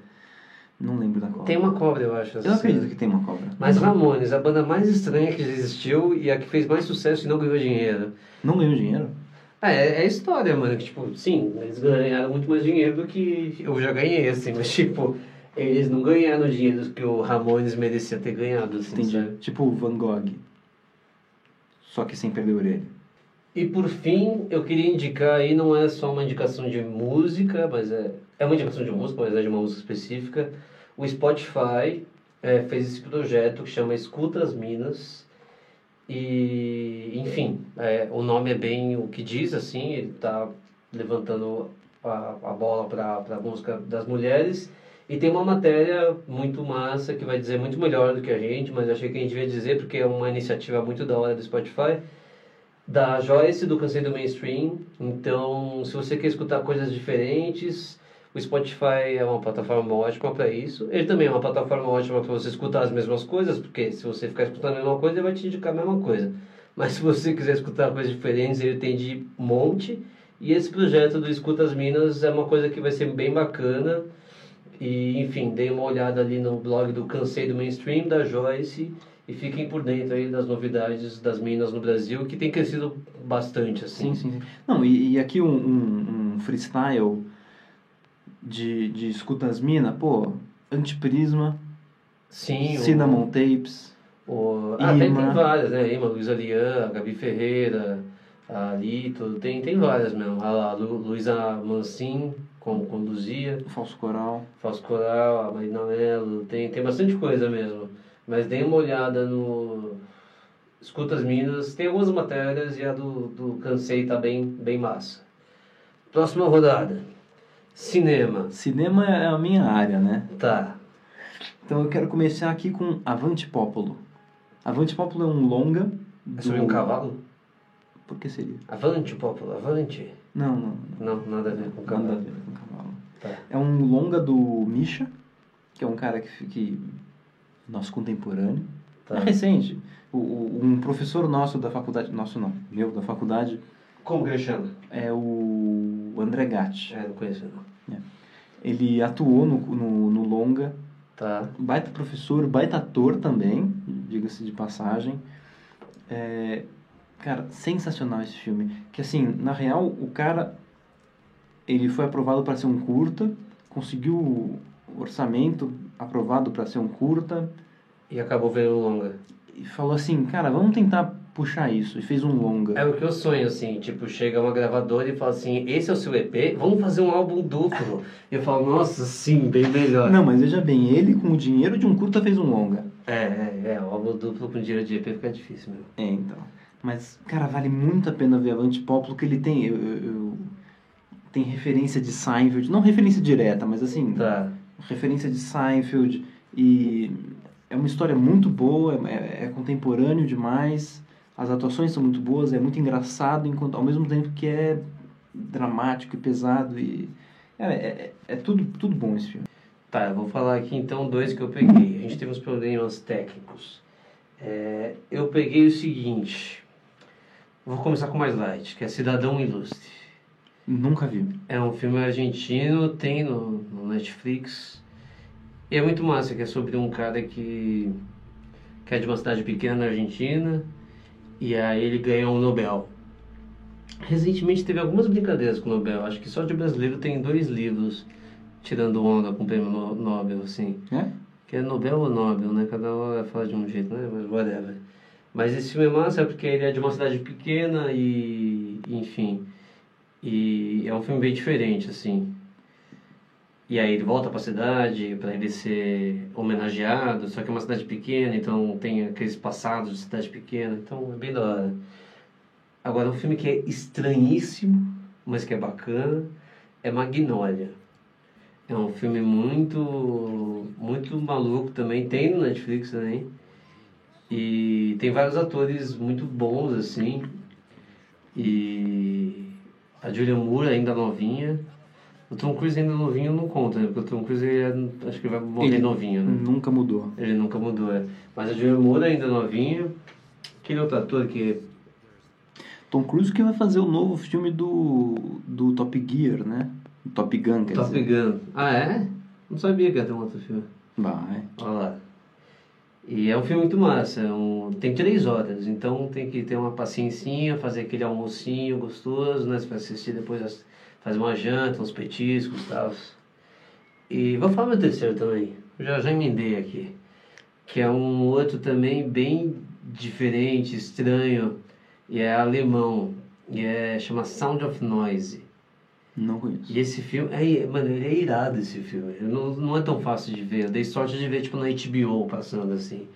Não lembro da cobra. Tem uma cobra, eu acho. Eu acredito que tem uma cobra. Mas Ramones, a banda mais estranha que já existiu e a que fez mais sucesso e não ganhou dinheiro. Não ganhou dinheiro? É, é história, mano. Que, tipo, sim, eles ganharam muito mais dinheiro do que eu já ganhei, assim. Mas, tipo, eles não ganharam o dinheiro que o Ramones merecia ter ganhado, assim, Entendi. sabe? Tipo o Van Gogh. Só que sem perder a orelha. E por fim, eu queria indicar aí, não é só uma indicação de música, mas é, é uma indicação de música, mas é de uma música específica. O Spotify é, fez esse projeto que chama Escuta as Minas. E, enfim, é, o nome é bem o que diz, assim, ele está levantando a, a bola para a música das mulheres. E tem uma matéria muito massa que vai dizer muito melhor do que a gente, mas achei que a gente devia dizer porque é uma iniciativa muito da hora do Spotify da Joyce do Cansei do Mainstream. Então, se você quer escutar coisas diferentes, O Spotify é uma plataforma ótima para isso. Ele também é uma plataforma ótima para você escutar as mesmas coisas, porque se você ficar escutando a mesma coisa, ele vai te indicar a mesma coisa. Mas se você quiser escutar coisas diferentes, ele tem de monte. E esse projeto do Escuta as Minas é uma coisa que vai ser bem bacana. E, enfim, dei uma olhada ali no blog do Cansei do Mainstream, da Joyce, e fiquem por dentro aí das novidades das minas no Brasil, que tem crescido bastante, assim. Sim, sim, sim. Não, e, e aqui um, um, um freestyle de, de escuta as mina, pô, Antiprisma, Sim, o- Cinnamon Tapes, O... Ah, tem, tem várias, né? Ima, Luísa Lian, a Gabi Ferreira, a Lito, tem, tem várias mesmo. A Lu, Luísa Mancin, como conduzia, Falso Coral. Fausto Coral, a Marina Mello, tem, tem bastante coisa mesmo. Mas dê uma olhada no Escuta as Minas, tem algumas matérias e a do, do Cansei tá bem, bem massa. Próxima rodada. Cinema. Cinema é a minha área, né? Tá. Então eu quero começar aqui com Avante Popolo. Avante Popolo é um longa. É sobre um cavalo? Por que seria? Avante, Popolo, avante. Não, não. não. Não, nada a ver com Nada a cavalo. ver com cavalo. Tá. É um longa do Misha, que é um cara que, que nosso contemporâneo. Tá. É recente. O, o- um professor nosso da faculdade, nosso não, meu da faculdade, Como que ele chama? é o André Gatti. É, não conheço não. Ele atuou no, no, no longa, Tá. baita professor, baita ator também, diga-se de passagem. É, cara, sensacional esse filme. Que assim, na real, o cara ele foi aprovado para ser um curta, conseguiu orçamento aprovado para ser um curta E acabou vendo longa. e falou assim, cara, vamos tentar puxar isso e fez um longa. É o que eu sonho, assim, tipo, chega uma gravadora e fala assim, esse é o seu EP? Vamos fazer um álbum duplo. E eu falo, nossa, sim, bem melhor. Não, mas veja bem, ele com o dinheiro de um curta fez um longa. É, é, é, o álbum duplo com dinheiro de EP fica difícil mesmo. É, então. Mas, cara, vale muito a pena ver Avante Pop, porque ele tem. Eu, eu- eu- tem referência de Seinfeld, não referência direta, mas assim, Tá. Referência de Seinfeld. E é uma história muito boa, é, é contemporâneo demais. As atuações são muito boas, é muito engraçado, enquanto, ao mesmo tempo que é dramático e pesado. E, cara, é, é, é tudo, tudo bom esse filme. Tá, eu vou falar aqui então dois que eu peguei. A gente teve uns problemas técnicos. É, eu peguei o seguinte. Vou começar com mais light, que é Cidadão Ilustre. Nunca vi. É um filme argentino, tem no, no Netflix. E é muito massa, que é sobre um cara que, que é de uma cidade pequena na Argentina. E aí ele ganhou um Nobel. Recentemente teve algumas brincadeiras com o Nobel. Acho que só de brasileiro tem dois livros tirando onda com o prêmio No- Nobel, assim. É? Que é Nobel ou Nobel, né? Cada hora fala de um jeito, né? Mas whatever. Mas esse filme é massa porque ele é de uma cidade pequena e... Enfim... E é um filme bem diferente, assim. E aí ele volta pra cidade pra ele ser homenageado, só que é uma cidade pequena, então tem aqueles passados de cidade pequena, então é bem da hora. Agora, um filme que é estranhíssimo, mas que é bacana, é Magnolia. É um filme muito, muito maluco também, tem no Netflix também. E tem vários atores muito bons, assim. E a Julia Moore ainda novinha. O Tom Cruise ainda novinho não conta, né? Porque o Tom Cruise ele é- acho que vai morrer Ele novinho, né? Nunca mudou. Ele nunca mudou, é. Mas a Julia Moore ainda novinha. Aquele outro ator que... Tom Cruise que vai fazer o novo filme do, do Top Gear, né? Top Gun, quer Top dizer. Gun. Ah, é? Não sabia que ia ter um outro filme. Vai. Olha lá. E é um filme muito massa. é um- Tem três horas, então tem que ter uma paciência, fazer aquele almocinho gostoso, né? Você vai assistir depois, as- fazer uma janta, uns petiscos e tal. E vou falar meu terceiro também. Já, já emendei aqui. Que é um outro também bem diferente, estranho. E é alemão. E é, chama Sound of Noise. Não conheço. E esse filme, é, mano, ele é irado esse filme. Não, não é tão fácil de ver. Eu dei sorte de ver, tipo, na HBO passando assim.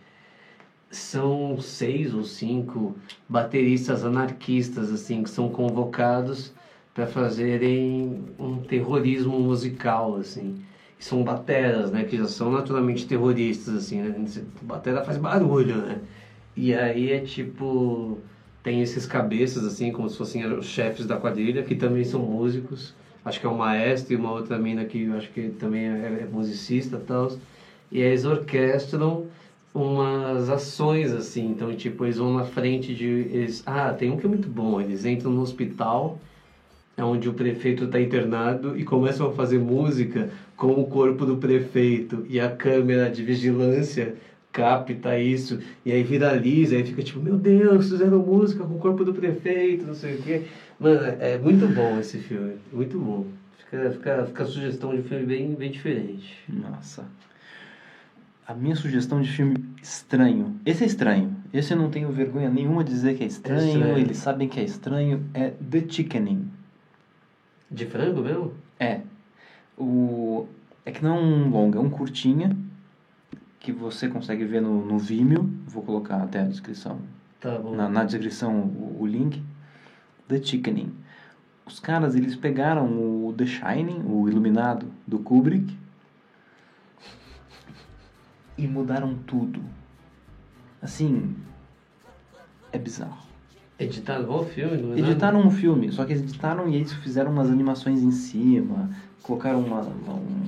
São seis ou cinco bateristas anarquistas, assim, que são convocados para fazerem um terrorismo musical, assim. E são bateras, né, que já são naturalmente terroristas, assim, né? Batera faz barulho, né? E aí é tipo tem esses cabeças assim como se fossem os chefes da quadrilha que também são músicos acho que é um maestro e uma outra mina que acho que também é, é musicista e tal. E eles orquestram umas ações assim, então tipo, eles vão na frente de eles, ah, tem um que é muito bom, eles entram no hospital onde o prefeito está internado e começam a fazer música com o corpo do prefeito e a câmera de vigilância capta isso e aí viraliza e fica tipo meu Deus fizeram música com o corpo do prefeito não sei o quê mano é muito bom esse filme muito bom fica fica, fica a sugestão de filme bem bem diferente Nossa. A minha sugestão de filme estranho. Esse é estranho. Esse eu não tenho vergonha nenhuma de dizer que é estranho. estranho. Eles sabem que é estranho. É The Chickening. De frango mesmo É. O... É que não é um longa, é um curtinha. Que você consegue ver no, no Vimeo. Vou colocar até a descrição. tá bom Na, na descrição o, o link. The Chickening. Os caras, eles pegaram o The Shining, o Iluminado, do Kubrick. E mudaram tudo. Assim... É bizarro. Editaram igual filme não é nada? Editaram um filme, só que eles editaram e eles fizeram umas animações em cima, colocaram uma, uma- um,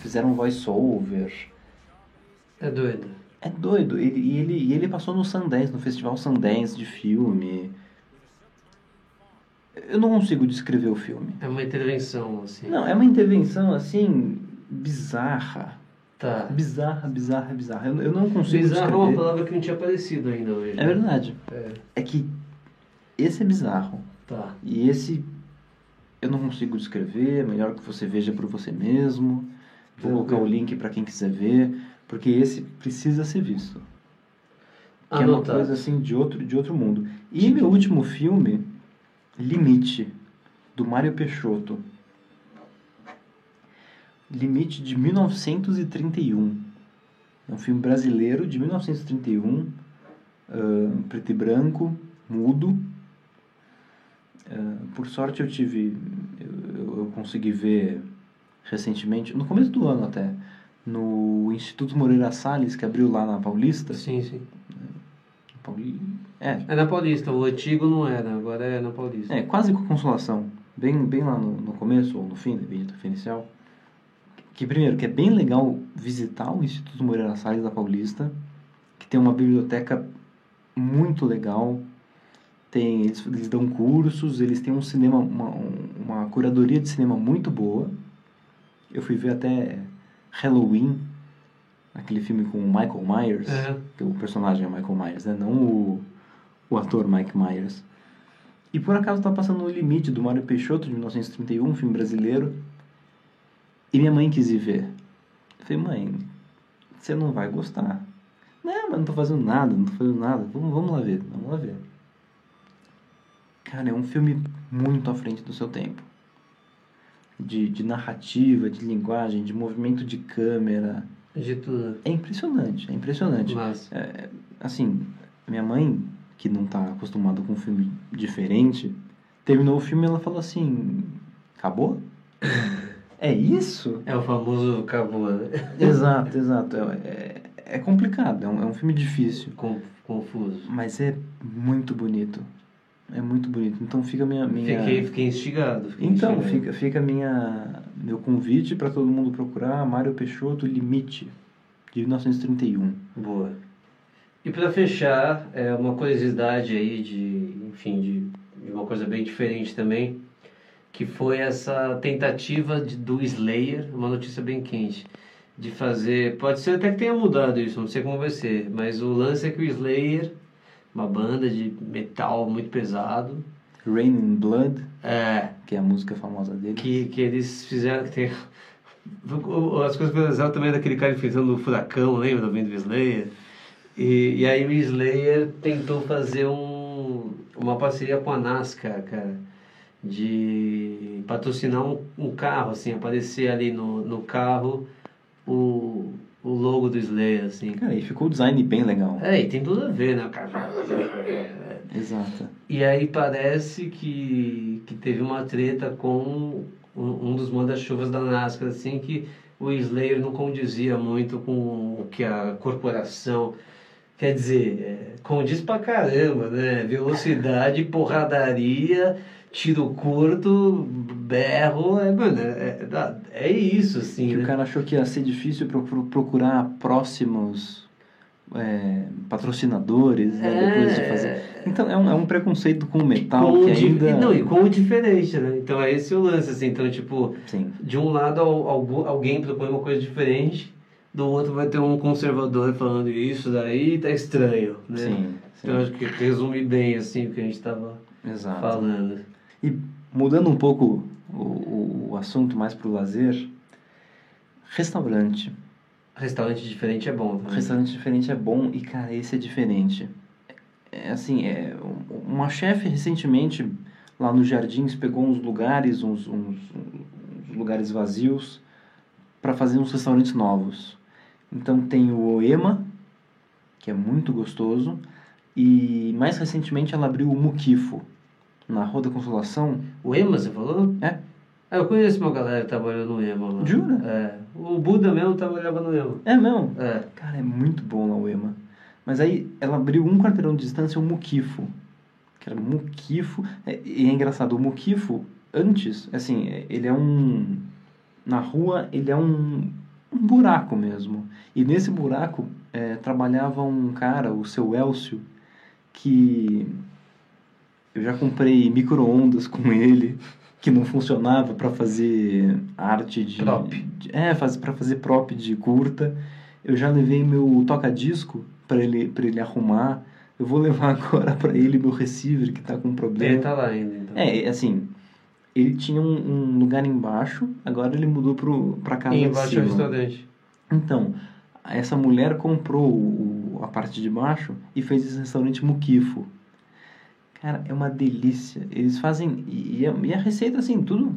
fizeram um voice-over. é doido É doido. Ele, e, ele, e ele passou no Sundance, no Festival Sundance de filme. Eu não consigo descrever o filme. é uma intervenção assim Não, é uma intervenção assim bizarra. tá Bizarra, bizarra, bizarra. Eu, eu não consigo bizarro é uma descrever. palavra que não tinha aparecido ainda hoje É verdade. é, É que esse é bizarro. tá E esse eu não consigo descrever, é melhor que você veja por você mesmo. Vou colocar o link para quem quiser ver, porque esse precisa ser visto. Que é uma coisa assim de outro, de outro mundo. E meu último filme, Limite, do Mário Peixoto. Limite de 1931. É um filme brasileiro de 1931, ah, preto e branco, mudo. Ah, por sorte eu tive, eu, eu- eu consegui ver recentemente, no começo do ano até, no Instituto Moreira Salles, que abriu lá na Paulista. sim sim Pauli... É, É na Paulista, o antigo não era, agora é na Paulista. é, quase com consolação. Bem, bem lá no, no começo ou no fim, depende do fim inicial. Que primeiro, que é bem legal visitar o Instituto Moreira Salles da Paulista, que tem uma biblioteca muito legal. Tem, eles, eles dão cursos, eles têm um cinema, uma, um- uma curadoria de cinema muito boa. Eu fui ver até Halloween, aquele filme com o Michael Myers, É. que o personagem é Michael Myers, né? Não o, o ator Mike Myers. E por acaso tá passando o Limite do Mário Peixoto, de 1931, um filme brasileiro. E minha mãe quis ir ver. Eu falei, mãe, você não vai gostar. Não, mas não tô fazendo nada, não tô fazendo nada. Vamos, vamos lá ver, vamos lá ver. Cara, é um filme muito à frente do seu tempo. De, de narrativa, de linguagem, de movimento de câmera. De tudo. É impressionante, é impressionante. Mas, É, assim, minha mãe, que não tá acostumada com um filme diferente, terminou o filme e ela falou assim: Acabou? é isso? é o famoso Cabula, né? Exato, exato. É, é, é complicado, é um, é um filme difícil, Com- Confuso. mas é muito bonito. É muito bonito. Então fica minha. minha... Fiquei, fiquei instigado. fiquei Então, instigado. fica, fica minha, meu convite para todo mundo procurar Mário Peixoto Limite, de 1931. Boa. E para fechar, é uma curiosidade aí de, enfim, de, de uma coisa bem diferente também, que foi essa tentativa de, do Slayer, uma notícia bem quente, de fazer, pode ser até que tenha mudado isso, não sei como vai ser, mas o lance é que o Slayer, uma banda de metal muito pesado, Rain in Blood, é, que é a música famosa dele. que, que eles fizeram, que tem, as coisas usava também é daquele cara enfrentando o furacão, lembra do Wind Slayer? E, e aí o Slayer tentou fazer um, uma parceria com a NASCAR, cara, de patrocinar um, um carro, assim, aparecer ali no, no carro o, o logo do Slayer, assim. Cara, e ficou o design bem legal. É, e tem tudo a ver, né? O cara... Exato. E aí parece que, que teve uma treta com um, dos manda-chuvas da NASCAR, assim, que o Slayer não condizia muito com o que a corporação Quer dizer, é, condiz pra caramba, né? Velocidade, porradaria, tiro curto, berro, é, mano, é, é, é isso, assim, Que né? o cara achou que ia ser difícil pro- pro- procurar próximos é, patrocinadores, né? Depois de fazer. Então é um, é um preconceito com o metal com que ainda. Não, e com o diferente, né? Então é esse o lance, assim. Então, tipo, Sim. de um lado al- algu- alguém propõe uma coisa diferente, do outro vai ter um conservador falando isso daí tá estranho, né? Sim, sim. Então acho que resume bem, assim, o que a gente tava Exato. falando. E mudando um pouco o, o, o assunto mais pro lazer, restaurante. Restaurante diferente é bom também. Restaurante diferente é bom e, cara, esse é diferente. É assim, é, um- uma chefe recentemente lá nos Jardins pegou uns lugares, uns, uns, uns lugares vazios para fazer uns restaurantes novos. Então tem o Oema, que é muito gostoso, e mais recentemente ela abriu o Mukifo, na Rua da Consolação. O Ema, você falou? É. Ah, eu conheço uma galera que trabalhou no Ema lá. Jura? É. O Buda mesmo trabalhava no Ema. É mesmo? É. Cara, é muito bom lá o Ema. Mas aí ela abriu um quarteirão de distância o Mukifo. Que era Mukifo. É, e é engraçado, o Mukifo, antes, assim, é- ele é um. Na rua, ele é um, um buraco mesmo. E nesse buraco é, trabalhava um cara, o seu Elcio, que. Eu já comprei micro-ondas com ele, que não funcionava para fazer arte de. Prop. de- é, faz, para fazer prop de curta. Eu já levei meu toca-disco para ele, pra ele arrumar. Eu vou levar agora para ele meu receiver que tá com problema. Ele tá lá ainda, então. É, assim, ele tinha um, um lugar embaixo, agora ele mudou pro, pra casa E de embaixo é cima. o restaurante. Então, essa mulher comprou o, a parte de baixo e fez esse restaurante Mukifo. Cara, é uma delícia. Eles fazem. E, a, e a receita, assim, tudo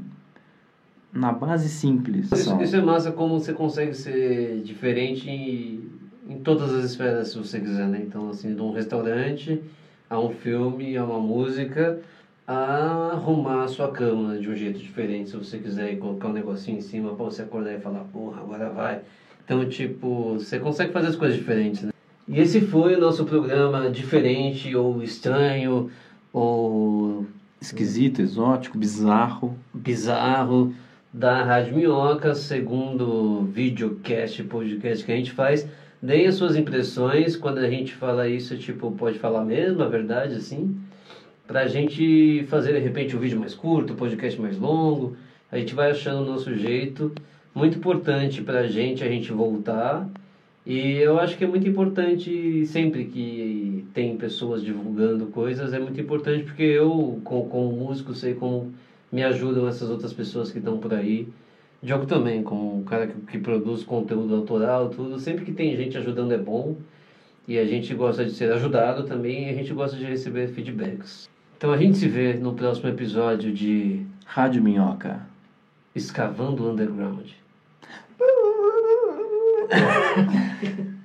na base simples. Isso, isso é massa como você consegue ser diferente em, em todas as esferas, se você quiser, né? Então, assim, de um restaurante a um filme, a uma música, a arrumar a sua cama de um jeito diferente, se você quiser e colocar um negocinho em cima pra você acordar e falar, porra, agora vai. Então, tipo, você consegue fazer as coisas diferentes, né? E esse foi o nosso programa diferente ou estranho ou Esquisito, exótico, bizarro. bizarro da Rádio Minhoca, segundo videocast, podcast que a gente faz. Deem as suas impressões, quando a gente fala isso, tipo, pode falar mesmo, a verdade, assim, pra gente fazer, de repente, um vídeo mais curto, um podcast mais longo, a gente vai achando o nosso jeito. Muito importante pra gente a gente voltar, e eu acho que é muito importante sempre que tem pessoas divulgando coisas, é muito importante porque eu, como, como músico, sei como me ajudam essas outras pessoas que estão por aí. Diogo também, como um cara que, que produz conteúdo autoral, tudo. Sempre que tem gente ajudando é bom. E a gente gosta de ser ajudado também e a gente gosta de receber feedbacks. Então a gente se vê no próximo episódio de Rádio Minhoca. Escavando o Underground.